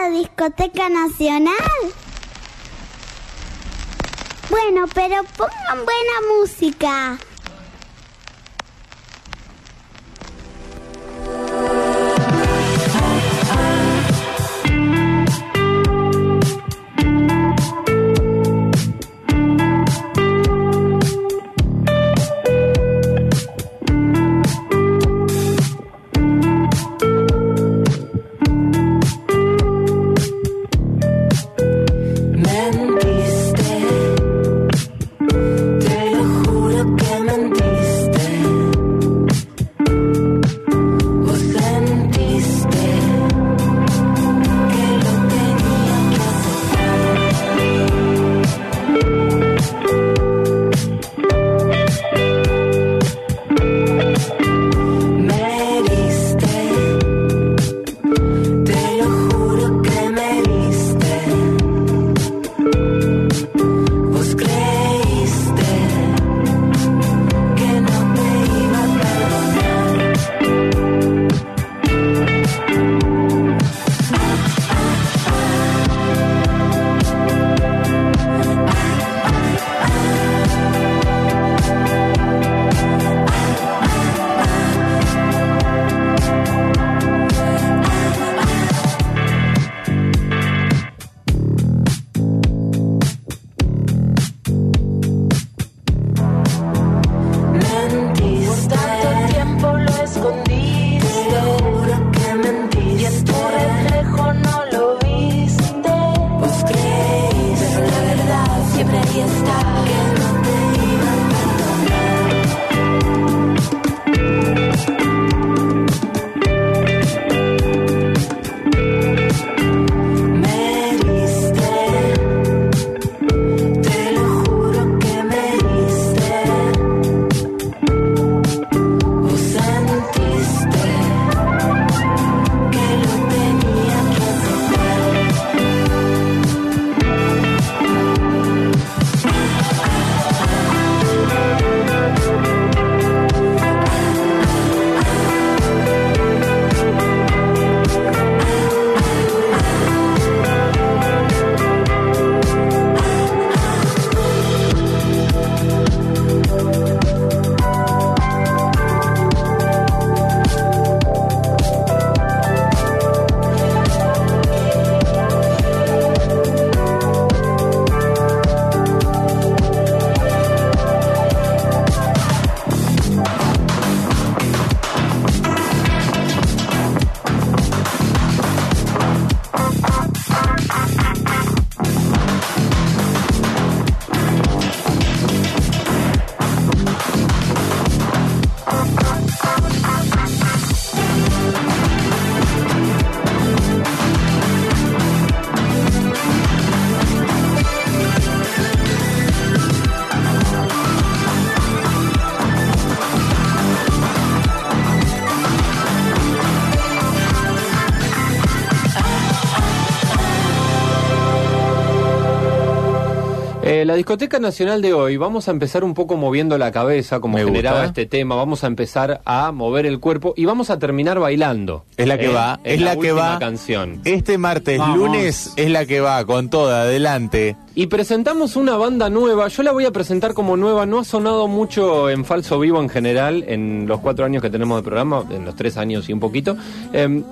la discoteca nacional? Bueno, pero pongan buena música. Discoteca nacional de hoy, vamos a empezar un poco moviendo la cabeza, como Me generaba gusta. este tema, vamos a empezar a mover el cuerpo y vamos a terminar bailando. Es la que Eh, va, es la, que última va. canción. Este martes, Vamos. lunes, es la que va, con toda, adelante. Y presentamos una banda nueva, yo la voy a presentar como nueva, no ha sonado mucho en falso vivo en general, en los cuatro años que tenemos de programa, en los tres años y un poquito. Em,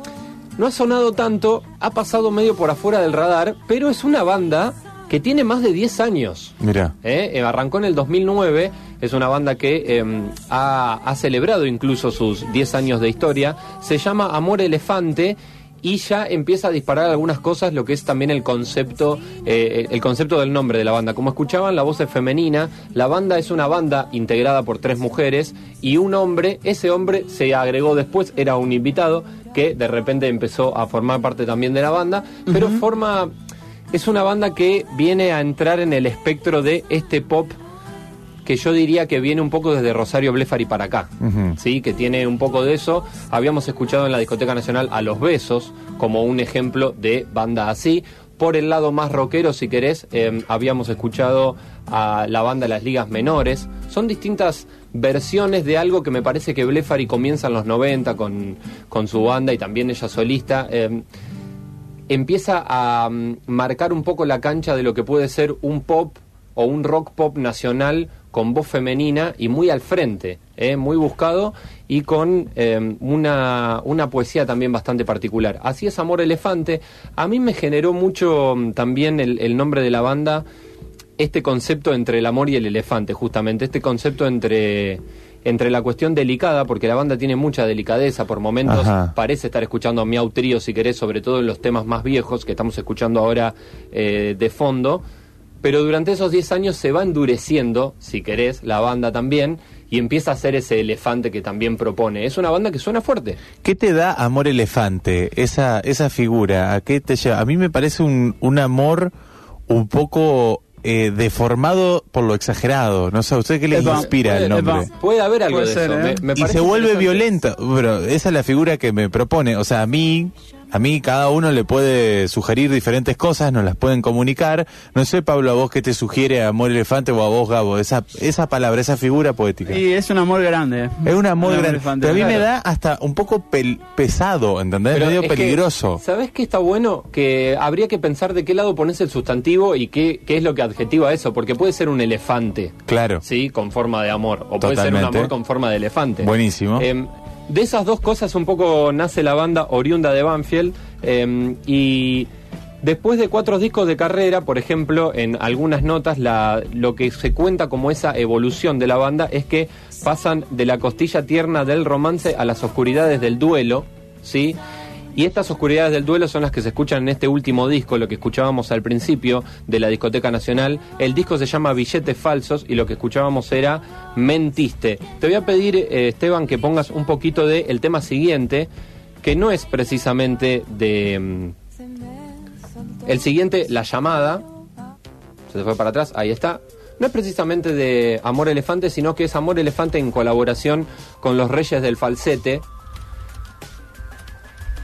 no ha sonado tanto, ha pasado medio por afuera del radar, pero es una banda que tiene más de 10 años. Mira. ¿eh? Eh, arrancó en el 2009, es una banda que eh, ha, ha celebrado incluso sus 10 años de historia, se llama Amor Elefante y ya empieza a disparar algunas cosas, lo que es también el concepto, eh, el concepto del nombre de la banda. Como escuchaban, la voz es femenina, la banda es una banda integrada por tres mujeres y un hombre, ese hombre se agregó después, era un invitado que de repente empezó a formar parte también de la banda, pero forma es una banda que viene a entrar en el espectro de este pop que yo diría que viene un poco desde Rosario Blefari para acá. ¿sí? que tiene un poco de eso. Habíamos escuchado en la Discoteca Nacional a Los Besos como un ejemplo de banda así. Por el lado más rockero, si querés, eh, habíamos escuchado a la banda Las Ligas Menores. Son distintas versiones de algo que me parece que Blefari comienza en los 90 con, con su banda y también ella solista. eh, empieza a mm, marcar un poco la cancha de lo que puede ser un pop o un rock pop nacional con voz femenina y muy al frente, ¿eh? muy buscado y con eh, una, una poesía también bastante particular. Así es Amor Elefante. A mí me generó mucho mm, también el nombre de la banda este concepto entre el amor y el elefante, justamente, este concepto entre, entre la cuestión delicada, porque la banda tiene mucha delicadeza, por momentos Ajá. parece estar escuchando a Miau Trío, si querés, sobre todo en los temas más viejos que estamos escuchando ahora eh, de fondo, pero durante esos 10 años se va endureciendo, si querés, la banda también, y empieza a ser ese elefante que también propone. Es una banda que suena fuerte. ¿Qué te da amor elefante? Esa, esa figura, ¿a qué te lleva? A mí me parece un, un amor un poco eh, deformado por lo exagerado. No sé, ¿a usted qué le inspira el nombre? Puede haber algo Puede de ser, eso. ¿eh? me- me y se vuelve violenta. Pero esa es la figura que me propone. O sea, a mí, a mí cada uno le puede sugerir diferentes cosas, nos las pueden comunicar. No sé, Pablo, a vos qué te sugiere Amor Elefante o a vos, Gabo, esa, esa palabra, esa figura poética. Y es un amor grande. Es un amor Un grande. elefante. Pero a mí me da hasta un poco pel- pesado, ¿entendés? Pero Medio es que, peligroso. ¿Sabés qué está bueno? Que habría que pensar de qué lado pones el sustantivo y qué, qué es lo que adjetiva eso, porque puede ser un elefante, Claro. ¿sí? Con forma de amor, o puede ser un amor con forma de elefante. Buenísimo. Em, de esas dos cosas un poco nace la banda oriunda de Banfield em, y después de cuatro discos de carrera, por ejemplo, en algunas notas la, lo que se cuenta como esa evolución de la banda es que pasan de la costilla tierna del romance a las oscuridades del duelo, ¿sí? Y estas oscuridades del duelo son las que se escuchan en este último disco, lo que escuchábamos al principio de la Discoteca Nacional. El disco se llama Billetes Falsos y lo que escuchábamos era Mentiste. Te voy a pedir, eh, Esteban, que pongas un poquito del el tema siguiente, que no es precisamente de... mm, el siguiente, La Llamada. Se te fue para atrás, ahí está. No es precisamente de Amor Elefante, sino que es Amor Elefante en colaboración con los Reyes del Falsete.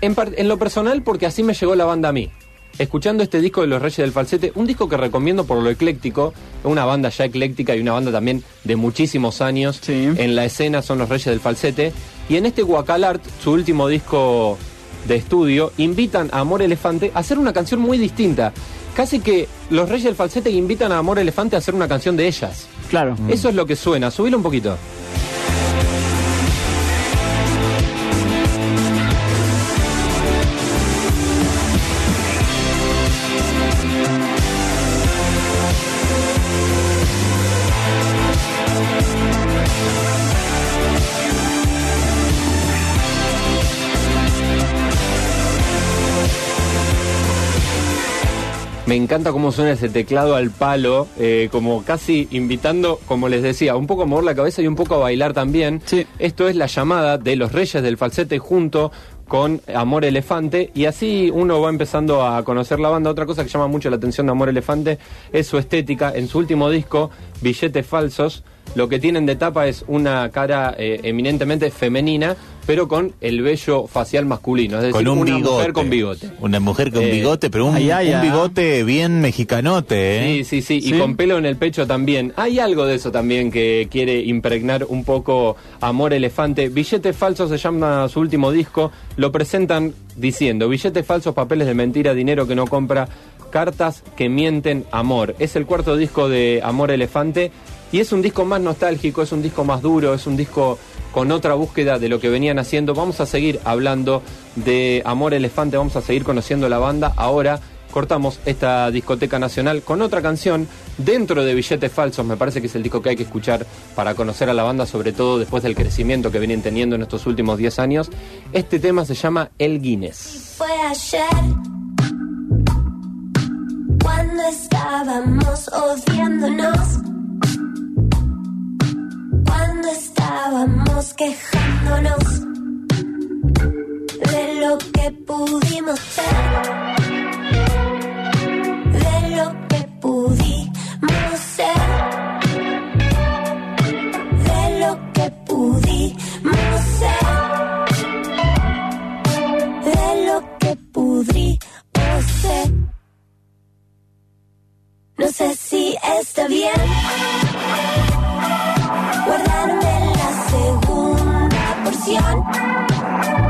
En, lo personal, porque así me llegó la banda a mí. Escuchando este disco de Los Reyes del Falsete, un disco que recomiendo por lo ecléctico, una banda ya ecléctica y una banda también de muchísimos años Sí. en la escena son Los Reyes del Falsete. Y en este Guacalart, su último disco de estudio, invitan a Amor Elefante a hacer una canción muy distinta. Casi que Los Reyes del Falsete invitan a Amor Elefante a hacer una canción de ellas. Claro. Eso es lo que suena, subilo un poquito. Me encanta cómo suena ese teclado al palo, eh, como casi invitando, como les decía, un poco a mover la cabeza y un poco a bailar también. Sí. Esto es la llamada de los Reyes del Falsete junto con Amor Elefante y así uno va empezando a conocer la banda. Otra cosa que llama mucho la atención de Amor Elefante es su estética. En su último disco, Billetes Falsos, lo que tienen de tapa es una cara eh, eminentemente femenina, pero con el vello facial masculino, es decir, con un una bigote. mujer con bigote. Una mujer con Eh, bigote, pero un, ay, ay, un bigote bien mexicanote, ¿eh? Sí, sí, sí, ¿Sí? y con pelo en el pecho también. Hay algo de eso también que quiere impregnar un poco Amor Elefante. Billetes falsos se llama su último disco. Lo presentan diciendo, billetes falsos, papeles de mentira, dinero que no compra, cartas que mienten, amor. Es el cuarto disco de Amor Elefante y es un disco más nostálgico, es un disco más duro, es un disco con otra búsqueda de lo que venían haciendo. Vamos a seguir hablando de Amor Elefante, vamos a seguir conociendo la banda. Ahora cortamos esta discoteca nacional con otra canción dentro de Billetes Falsos. Me parece que es el disco que hay que escuchar para conocer a la banda, sobre todo después del crecimiento que vienen teniendo en estos últimos 10 años. Este tema se llama El Guinness. Fue ayer cuando estábamos odiándonos, estábamos quejándonos de lo que pudimos ser, de lo que pudimos ser, de lo que pudimos ser de lo que pudimos ser. No sé si está bien guardarme la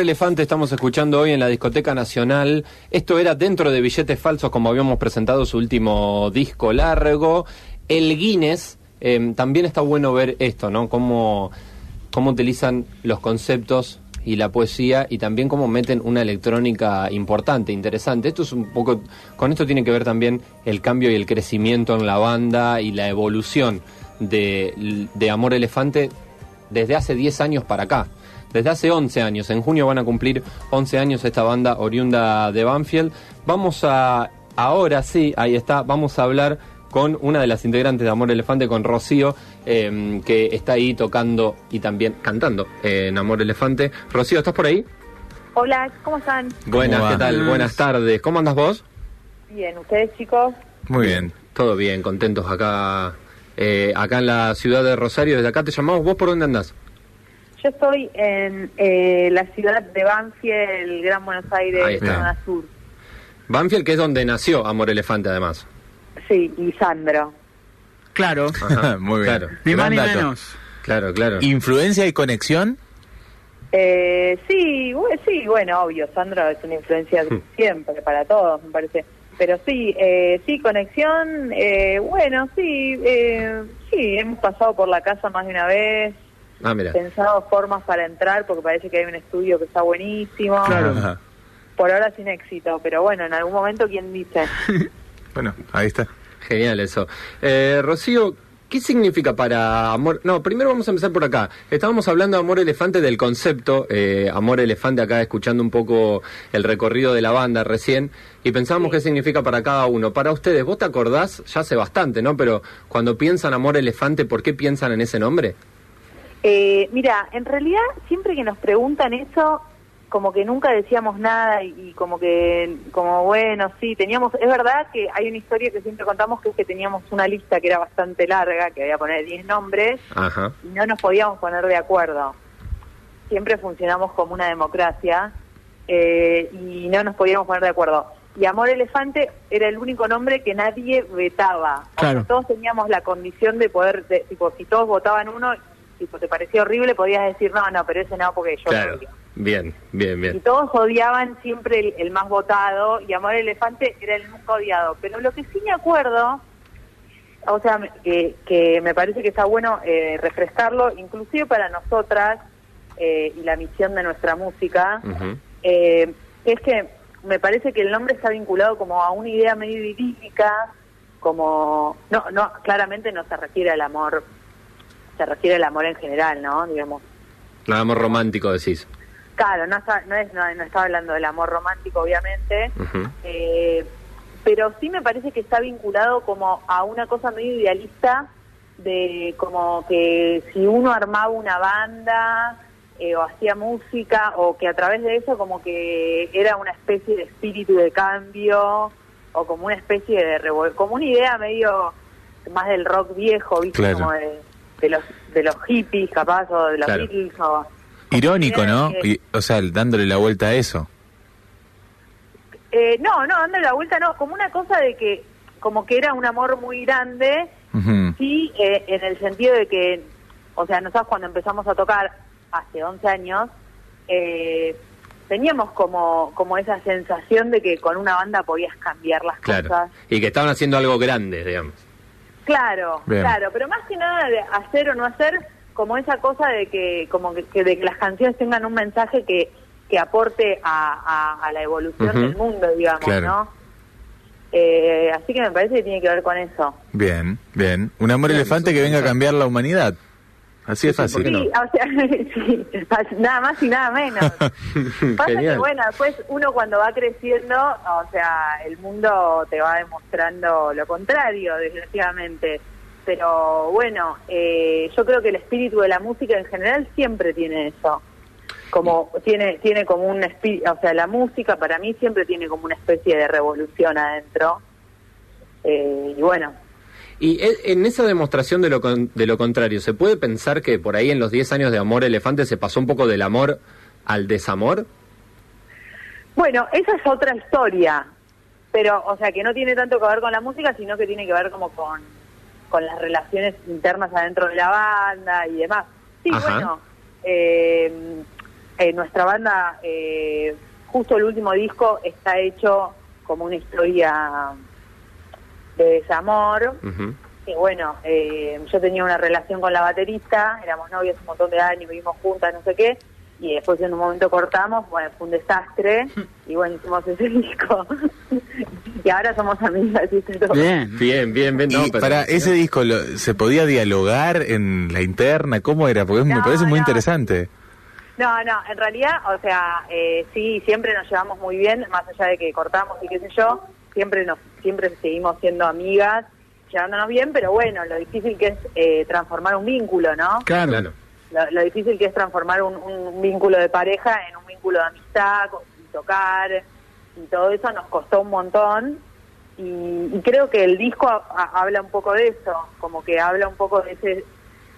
Elefante estamos escuchando hoy en la Discoteca Nacional. Esto era dentro de Billetes Falsos, como habíamos presentado su último disco largo. El Guinness, eh, también está bueno ver esto, ¿no? Cómo, cómo utilizan los conceptos y la poesía y también cómo meten una electrónica importante, interesante. Esto es un poco, con esto tiene que ver también el cambio y el crecimiento en la banda y la evolución de, de Amor Elefante desde hace 10 años para acá. Desde hace 11 años, en junio van a cumplir 11 años esta banda oriunda de Banfield. Vamos a, ahora sí, ahí está, vamos a hablar con una de las integrantes de Amor Elefante, con Rocío, eh, que está ahí tocando y también cantando eh, en Amor Elefante. Rocío, ¿estás por ahí? Hola, ¿cómo están? Buenas? ¿qué tal? Buenas tardes. ¿Cómo andas vos? Bien, ¿ustedes chicos? Muy bien. Todo bien, contentos acá, eh, acá en la ciudad de Rosario. Desde acá te llamamos. ¿Vos por dónde andás? Yo estoy en eh, la ciudad de Banfield, Gran Buenos Aires, zona sur. Banfield, que es donde nació Amor Elefante, además. Sí, y Sandro. Claro, Ajá, Muy bien. Claro, ni más ni dato. menos. claro, claro. ¿Influencia y conexión? Eh, sí, sí, bueno, obvio, Sandro es una influencia Hmm. siempre para todos, me parece. Pero sí, eh, sí, conexión, eh, bueno, sí, eh, sí, hemos pasado por la casa más de una vez, Ah, mira. pensado formas para entrar, porque parece que hay un estudio que está buenísimo. Claro. Ajá. Por ahora sin éxito, pero bueno, en algún momento, ¿quién dice? Bueno, ahí está. Genial eso. Eh, Rocío, ¿qué significa para Amor? No, primero vamos a empezar por acá. Estábamos hablando de Amor Elefante del concepto, eh, Amor Elefante acá escuchando un poco el recorrido de la banda recién y pensábamos qué significa para cada uno. Para ustedes, vos te acordás, ya hace bastante, ¿no? Pero cuando piensan Amor Elefante, ¿por qué piensan en ese nombre? Eh, mira, en realidad siempre que nos preguntan eso, como que nunca decíamos nada y, y como que, como bueno, sí, teníamos, es verdad que hay una historia que siempre contamos que es que teníamos una lista que era bastante larga, que había que poner 10 nombres Ajá. y no nos podíamos poner de acuerdo. Siempre funcionamos como una democracia eh, y no nos podíamos poner de acuerdo. Y Amor Elefante era el único nombre que nadie vetaba. O sea, Claro. todos teníamos la condición de poder, de- tipo, si todos votaban uno, tipo, te parecía horrible, podías decir, no, no, pero ese no, porque yo Claro. odio". Bien, bien, Y bien. todos odiaban siempre el, el más votado y Amor Elefante era el nunca odiado. Pero lo que sí me acuerdo, o sea, que, que me parece que está bueno eh, refrescarlo, inclusive para nosotras eh, y la misión de nuestra música, eh, es que me parece que el nombre está vinculado como a una idea medio idílica, como no, no, claramente no se refiere al amor, se refiere al amor en general, ¿no? Digamos. Nada más romántico decís. Claro, no, está, no, es, no, no está hablando del amor romántico, obviamente, eh, pero sí me parece que está vinculado como a una cosa medio idealista de como que si uno armaba una banda eh, o hacía música o que a través de eso como que era una especie de espíritu de cambio o como una especie de como una idea medio más del rock viejo, ¿viste? Claro. Como de, de los de los hippies capaz o de los Claro. Beatles o Irónico, ¿no? Y, o sea, dándole la vuelta a eso. Eh, no, no, dándole la vuelta, no, como una cosa de que, como que era un amor muy grande, sí, eh, en el sentido de que, o sea, nosotros cuando empezamos a tocar hace 11 años, eh, teníamos como, como esa sensación de que con una banda podías cambiar las Claro. cosas. Y que estaban haciendo algo grande, digamos. Claro, Bien. claro, pero más que nada de hacer o no hacer, como esa cosa de que, como que, que de que las canciones tengan un mensaje que, que aporte a, a- a la evolución del mundo, digamos, Claro. ¿no? Eh, así que me parece que tiene que ver con eso. Bien, bien. Un amor elefante que venga a cambiar la humanidad. Así sí, ¿por fácil. no? Sí, o sea, sí, nada más y nada menos. Pasa que, bueno, después uno cuando va creciendo, o sea, el mundo te va demostrando lo contrario, desgraciadamente. Pero bueno, eh, yo creo que el espíritu de la música en general siempre tiene eso. Como tiene tiene como un espíritu, o sea, la música para mí siempre tiene como una especie de revolución adentro. Eh, y bueno, Y e- en esa demostración de lo, con- de lo contrario, ¿se puede pensar que por ahí en los 10 años de Amor Elefante se pasó un poco del amor al desamor? Bueno, esa es otra historia, pero, o sea, que no tiene tanto que ver con la música, sino que tiene que ver como con, con las relaciones internas adentro de la banda y demás. Sí, Ajá. bueno, eh, eh, nuestra banda, eh, justo el último disco está hecho como una historia de desamor. Ujú. Y bueno, eh, yo tenía una relación con la baterista, éramos novios un montón de años, vivimos juntas, no sé qué, y después en un momento cortamos, bueno, fue un desastre, y bueno, hicimos ese disco. y ahora somos amigas, y todo. Bien. Bien, bien, bien. No, y pero- para ese disco, lo- ¿se podía dialogar en la interna? ¿Cómo era? Porque me No, parece muy no. interesante. No, no, en realidad, o sea, eh, sí, siempre nos llevamos muy bien, más allá de que cortamos y qué sé yo, siempre nos siempre seguimos siendo amigas, llevándonos bien, pero bueno, lo difícil que es eh, transformar un vínculo, ¿no? Claro. Claro. lo, lo difícil que es transformar un, un vínculo de pareja en un vínculo de amistad, y tocar, y todo eso nos costó un montón. Y, y creo que el disco ha- ha- habla un poco de eso, como que habla un poco de ese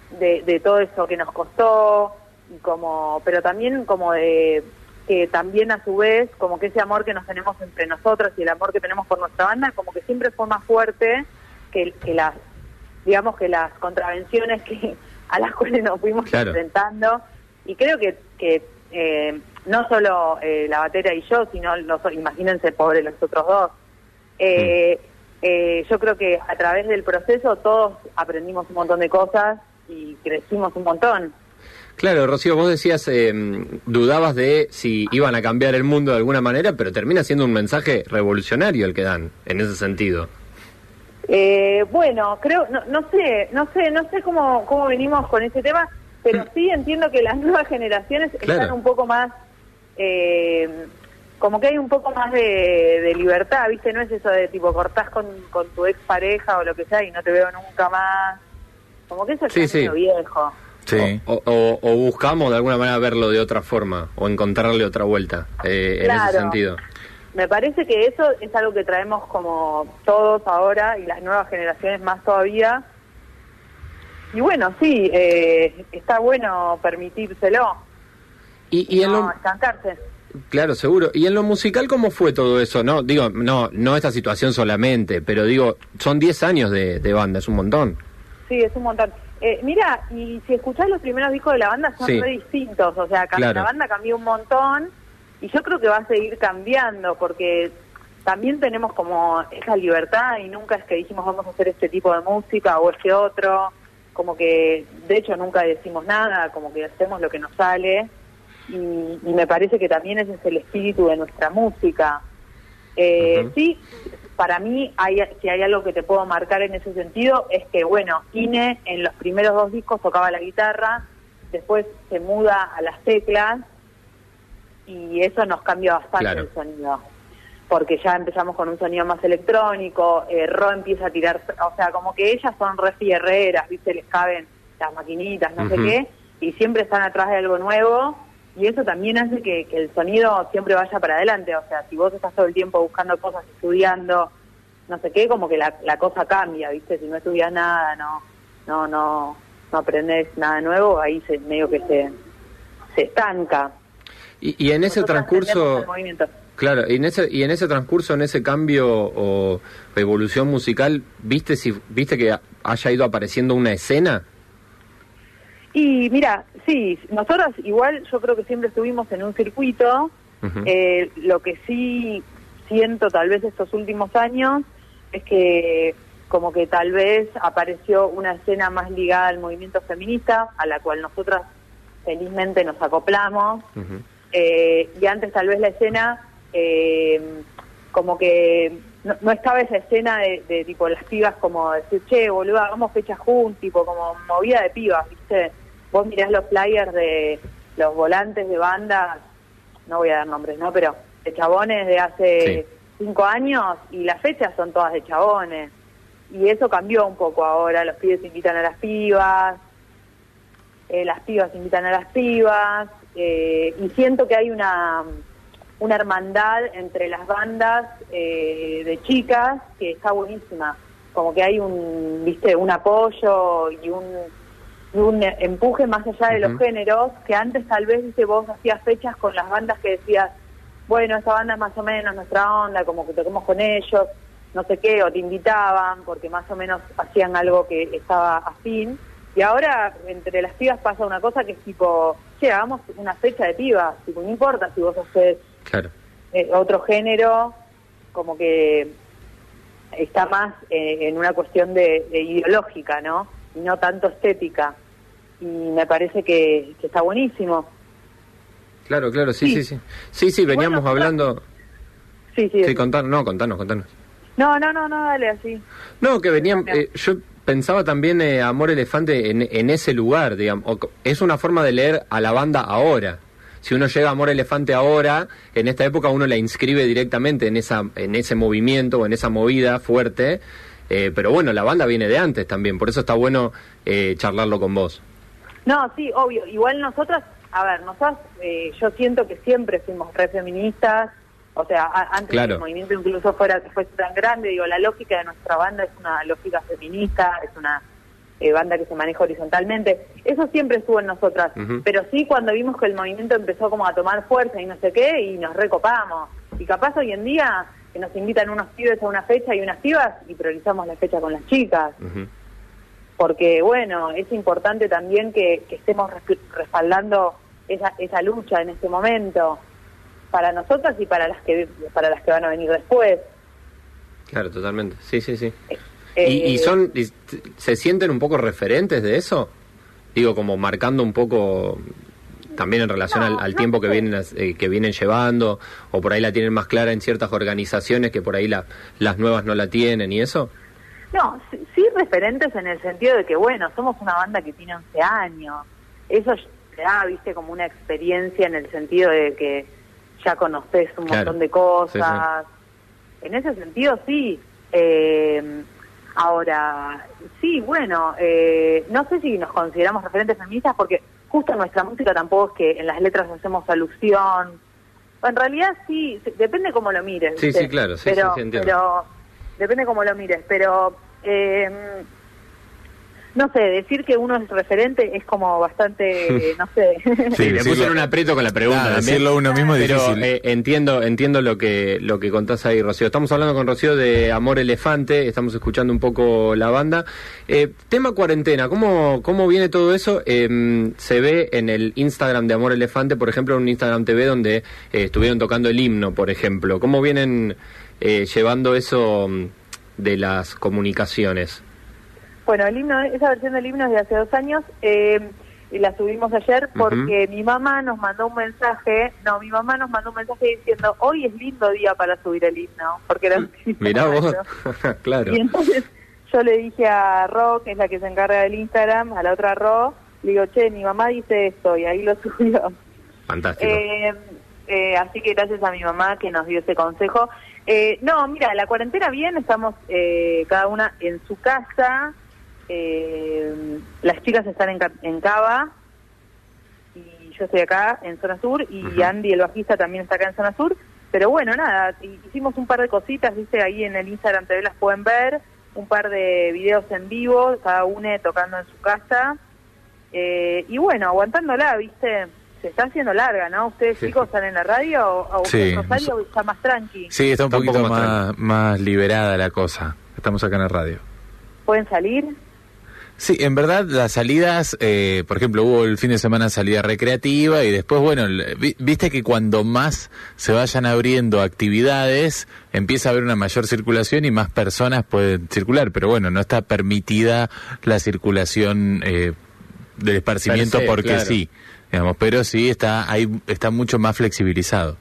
de, de todo eso que nos costó, y como pero también como de que también a su vez, como que ese amor que nos tenemos entre nosotros y el amor que tenemos por nuestra banda, como que siempre fue más fuerte que, que las, digamos que las contravenciones que a las cuales nos fuimos Claro. enfrentando. Y creo que, que eh, no solo eh, la batera y yo, sino los, imagínense, pobre los otros dos. Eh, eh, yo creo que a través del proceso todos aprendimos un montón de cosas y crecimos un montón. Claro, Rocío, vos decías, eh, dudabas de si iban a cambiar el mundo de alguna manera, pero termina siendo un mensaje revolucionario el que dan, en ese sentido. Eh, bueno, creo, no, no sé, no sé, no sé cómo, cómo venimos con ese tema, pero sí entiendo que las nuevas generaciones están un poco más, eh, como que hay un poco más de, de libertad, ¿viste? No es eso de tipo cortás con, con tu ex pareja o lo que sea y no te veo nunca más. Como que eso Sí, es sí. medio viejo. Sí. O, o- o buscamos de alguna manera verlo de otra forma, o encontrarle otra vuelta, eh, en ese sentido. Me parece que eso es algo que traemos como todos ahora y las nuevas generaciones más todavía. Y bueno, sí, eh, está bueno permitírselo, Y, y en no lo, estancarse. claro, seguro. ¿Y en lo musical cómo fue todo eso? No, digo, no, no esta situación solamente, pero digo, son 10 años de, de banda, es un montón. Sí, es un montón. Eh, mira, y si escuchás los primeros discos de la banda son Sí. re distintos, o sea, Claro. la banda cambió un montón y yo creo que va a seguir cambiando porque también tenemos como esa libertad y nunca es que dijimos vamos a hacer este tipo de música o este otro, como que de hecho nunca decimos nada, como que hacemos lo que nos sale y, y me parece que también ese es el espíritu de nuestra música. Eh. Sí, para mí, hay, si hay algo que te puedo marcar en ese sentido, es que, bueno, Ine en los primeros dos discos tocaba la guitarra, después se muda a las teclas y eso nos cambia bastante Claro. el sonido. Porque ya empezamos con un sonido más electrónico, eh, Ro empieza a tirar, o sea, como que ellas son re fierreras, ¿viste? Les caben las maquinitas, no sé qué, y siempre están atrás de algo nuevo y eso también hace que, que el sonido siempre vaya para adelante. O sea, si vos estás todo el tiempo buscando cosas, estudiando, no sé qué, como que la, la cosa cambia, ¿viste? Si no estudias nada, no no no no aprendes nada nuevo, ahí se medio que se se estanca. Y, y en ese transcurso, claro, y en ese y en ese transcurso, en ese cambio o evolución musical, viste si viste que haya ido apareciendo una escena. Y mira, sí, nosotros igual yo creo que siempre estuvimos en un circuito. Eh, lo que sí siento tal vez estos últimos años es que como que tal vez apareció una escena más ligada al movimiento feminista, a la cual nosotras felizmente nos acoplamos. Eh, y antes tal vez la escena eh, como que no, no estaba esa escena de, de, tipo las pibas como decir che boludo hagamos fechas juntos tipo como movida de pibas viste vos mirás los flyers de los volantes de bandas no voy a dar nombres no pero de chabones de hace cinco años y las fechas son todas de chabones. Y eso cambió un poco ahora los pibes invitan a las pibas eh, las pibas invitan a las pibas, eh, y siento que hay una, una hermandad entre las bandas eh, de chicas que está buenísima, como que hay un, viste, un apoyo y un, un empuje más allá de los géneros, que antes tal vez, viste, vos hacías fechas con las bandas que decías, bueno, esta banda es más o menos nuestra onda, como que toquemos con ellos, no sé qué, o te invitaban porque más o menos hacían algo que estaba afín. Y ahora entre las pibas pasa una cosa que es tipo, che, hagamos una fecha de pibas, tipo, no importa si vos haces Claro. eh, otro género, como que está más eh, en una cuestión de, de ideológica, ¿no? Y no tanto estética. Y me parece que, que está buenísimo. Claro, claro, sí, sí, Sí. sí. Sí, sí, veníamos Bueno, hablando. Sí, sí. Sí, contanos, no, contanos, contanos. No, no, no, no, dale así. No, que venían. Eh, yo pensaba también eh, Amor Elefante en, en ese lugar, digamos. o es una forma de leer a la banda ahora. Si uno llega a Amor Elefante ahora, en esta época uno la inscribe directamente en esa en ese movimiento o en esa movida fuerte. eh, pero bueno, la banda viene de antes también, por eso está bueno eh, charlarlo con vos. No, sí, obvio. Igual nosotras, a ver, nosotras, eh, yo siento que siempre fuimos re feministas. O sea, a- antes Claro. que el movimiento incluso fuera fuese tan grande, digo, la lógica de nuestra banda es una lógica feminista, es una eh, banda que se maneja horizontalmente. Eso siempre estuvo en nosotras. Pero sí cuando vimos que el movimiento empezó como a tomar fuerza y no sé qué, y nos recopamos. Y capaz hoy en día que nos invitan unos pibes a una fecha y unas pibas y priorizamos la fecha con las chicas. Porque bueno, es importante también que, que estemos resp- respaldando esa, esa lucha en este momento para nosotras y para las que para las que van a venir después. Claro, totalmente. Sí, sí, sí. Eh, ¿Y, y son, y se sienten un poco referentes de eso? Digo, como marcando un poco también en relación No, al, al no tiempo que vienen eh, que vienen llevando, o por ahí la tienen más clara en ciertas organizaciones que por ahí la, las nuevas no la tienen y eso. No, sí, sí referentes en el sentido de que, bueno, somos una banda que tiene 11 años. Eso te da, viste, como una experiencia en el sentido de que ya conoces un Claro. montón de cosas. En ese sentido, sí. Eh, ahora, sí, bueno, eh, no sé si nos consideramos referentes feministas porque justo nuestra música tampoco es que en las letras hacemos alusión. En realidad sí, depende cómo lo mires. Sí, ¿viste? sí, claro, sí, pero, sí, sí, entiendo. pero depende cómo lo mires, pero eh, no sé, decir que uno es referente es como bastante, no sé. Sí, le en un aprieto con la pregunta también. decirlo uno mismo es Pero difícil. eh, entiendo, entiendo lo que lo que contás ahí, Rocío. Estamos hablando con Rocío de Amor Elefante, estamos escuchando un poco la banda. Eh, tema cuarentena, ¿cómo, cómo viene todo eso? Eh, se ve en el Instagram de Amor Elefante, por ejemplo, en un Instagram TV donde eh, estuvieron tocando el himno, por ejemplo. ¿Cómo vienen eh, llevando eso mm, de las comunicaciones? Bueno, el himno, esa versión del himno es de hace dos años eh, y la subimos ayer porque mi mamá nos mandó un mensaje, no, mi mamá nos mandó un mensaje diciendo hoy es lindo día para subir el himno, porque era un Mirá vos, claro. Y entonces yo le dije a Ro, que es la que se encarga del Instagram, a la otra Ro, le digo, che, mi mamá dice esto y ahí lo subió. Fantástico. Eh, eh, así que gracias a mi mamá que nos dio ese consejo. Eh, no, mira, la cuarentena bien, estamos eh, cada una en su casa. Eh, las chicas están en, en Cava y yo estoy acá en Zona Sur y. Andy, el bajista, también está acá en Zona Sur. Pero bueno, nada, hi- hicimos un par de cositas, viste, ahí en el Instagram TV las pueden ver, un par de videos en vivo, cada una tocando en su casa. Eh, y bueno, aguantándola, viste. Se está haciendo larga, ¿no? ¿Ustedes chicos están en la radio o, o Sí. Rosario está más tranqui? Sí, está un Está poquito poco más más, más liberada la cosa. Estamos acá en la radio. ¿Pueden salir? Sí, en verdad las salidas, eh, por ejemplo, hubo el fin de semana salida recreativa y después, bueno, viste que cuando más se vayan abriendo actividades, empieza a haber una mayor circulación y más personas pueden circular, pero bueno, no está permitida la circulación eh, del esparcimiento porque claro. sí, digamos, pero sí está ahí está mucho más flexibilizado.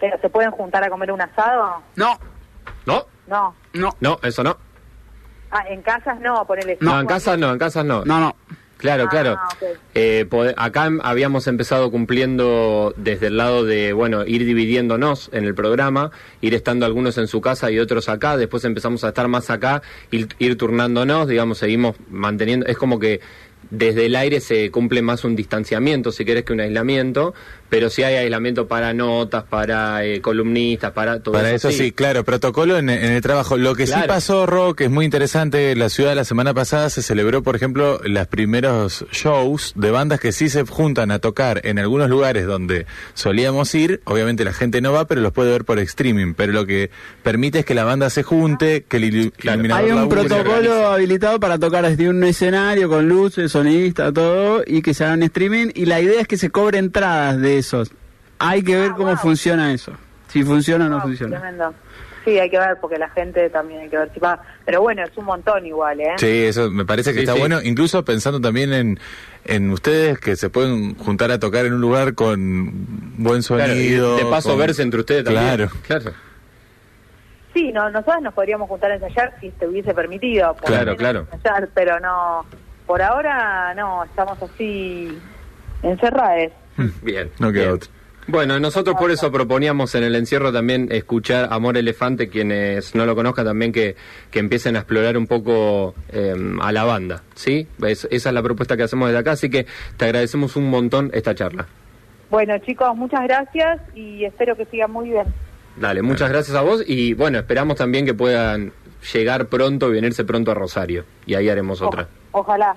¿Pero se pueden juntar a comer un asado? No, ¿No? No. no, No, eso no. Ah, en casas no, ponele. No, en casas no, en casas no. no, no. Claro, Ah, claro. Eh, acá habíamos empezado cumpliendo desde el lado de, bueno, ir dividiéndonos en el programa, ir estando algunos en su casa y otros acá, después empezamos a estar más acá, ir, ir turnándonos, digamos, seguimos manteniendo, es como que desde el aire se cumple más un distanciamiento, si querés, que un aislamiento, pero sí hay aislamiento para notas, para eh, columnistas, para todo Para eso sí, claro, protocolo en, en el trabajo. Lo que sí pasó, Ro, que es muy interesante, en la ciudad la semana pasada se celebró, por ejemplo, los primeros shows de bandas que sí se juntan a tocar en algunos lugares donde solíamos ir. Obviamente la gente no va, pero los puede ver por streaming. Pero lo que permite es que la banda se junte, que el iluminador Hay un protocolo habilitado para tocar desde un escenario con luces, sonidista, todo, y que se hagan streaming. Y la idea es que se cobre entradas de esos. Hay que ver Ah, cómo wow. funciona eso. Si funciona o no Wow, funciona. Tremendo. Sí, hay que ver porque la gente también hay que ver si va. Pero bueno, es un montón igual, ¿eh? Sí, eso me parece que Sí, está sí. bueno, incluso pensando también en, en ustedes que se pueden juntar a tocar en un lugar con buen Claro, y sonido. de paso con- verse entre ustedes también. Claro. Claro. Sí, no, nosotros nos podríamos juntar a ensayar si se hubiese permitido. Claro, claro. ensayar, pero no, por ahora no, estamos así encerrados. Bien. No queda bien. otro. Bueno, nosotros por eso proponíamos en el encierro también escuchar Amor Elefante, quienes no lo conozcan también que, que empiecen a explorar un poco eh, a la banda, ¿sí? Es- esa es la propuesta que hacemos desde acá, así que te agradecemos un montón esta charla. Bueno, chicos, muchas gracias y espero que sigan muy bien. Dale, muchas gracias a vos y bueno, esperamos también que puedan llegar pronto y venirse pronto a Rosario y ahí haremos otra. Ojalá.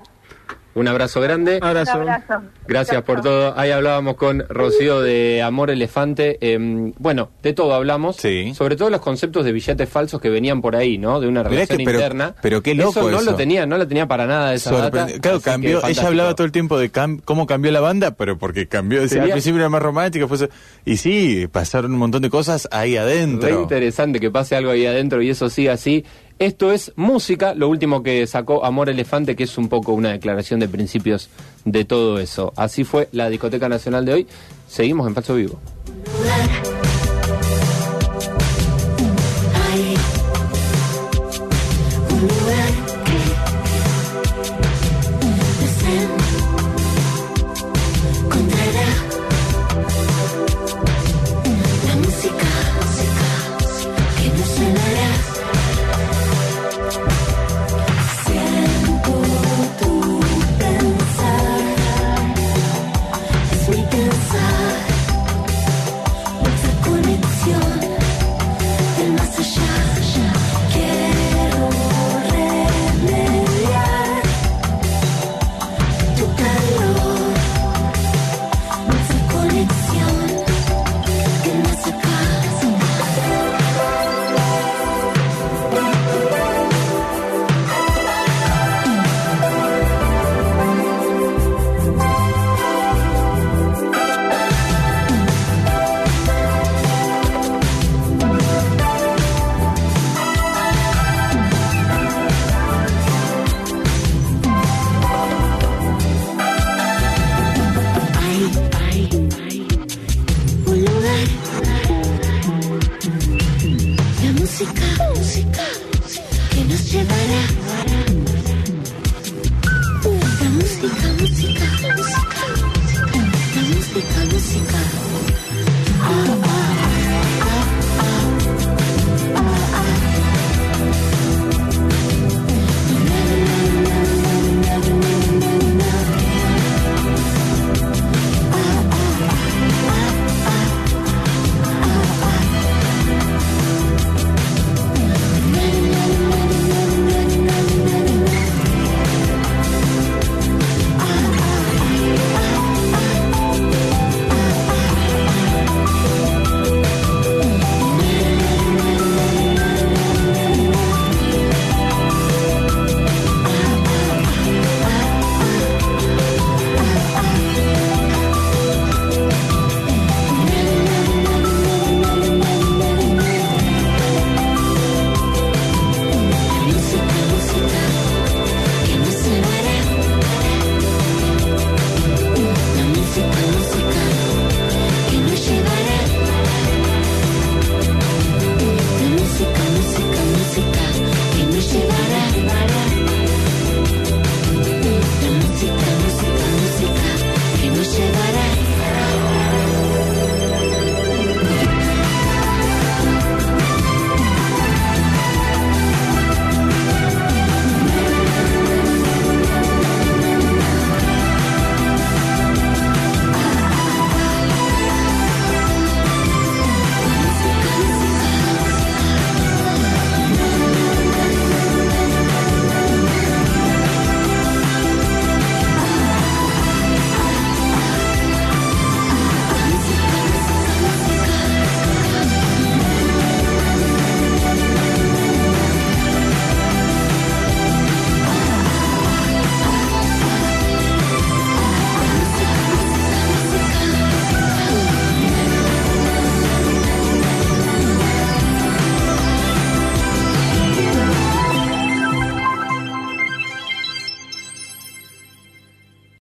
Un abrazo grande. Abrazo. Un abrazo. Gracias por todo. Ahí hablábamos con Rocío de Amor Elefante. Eh, bueno, de todo hablamos. Sí. Sobre todo los conceptos de billetes falsos que venían por ahí, ¿no? De una relación que- pero- interna. pero qué loco Eso no eso. lo tenía, no lo tenía para nada esa Sorprende- data, Claro, cambió. Ella hablaba todo el tiempo de cam- cómo cambió la banda, pero porque cambió. decía, Al principio era más romántica, después. Y sí, pasaron un montón de cosas ahí Re adentro. interesante que pase algo ahí adentro y eso siga así. Esto es música, lo último que sacó Amor Elefante, que es un poco una declaración de principios de todo eso. Así fue la Discoteca Nacional de hoy. Seguimos en Falso Vivo.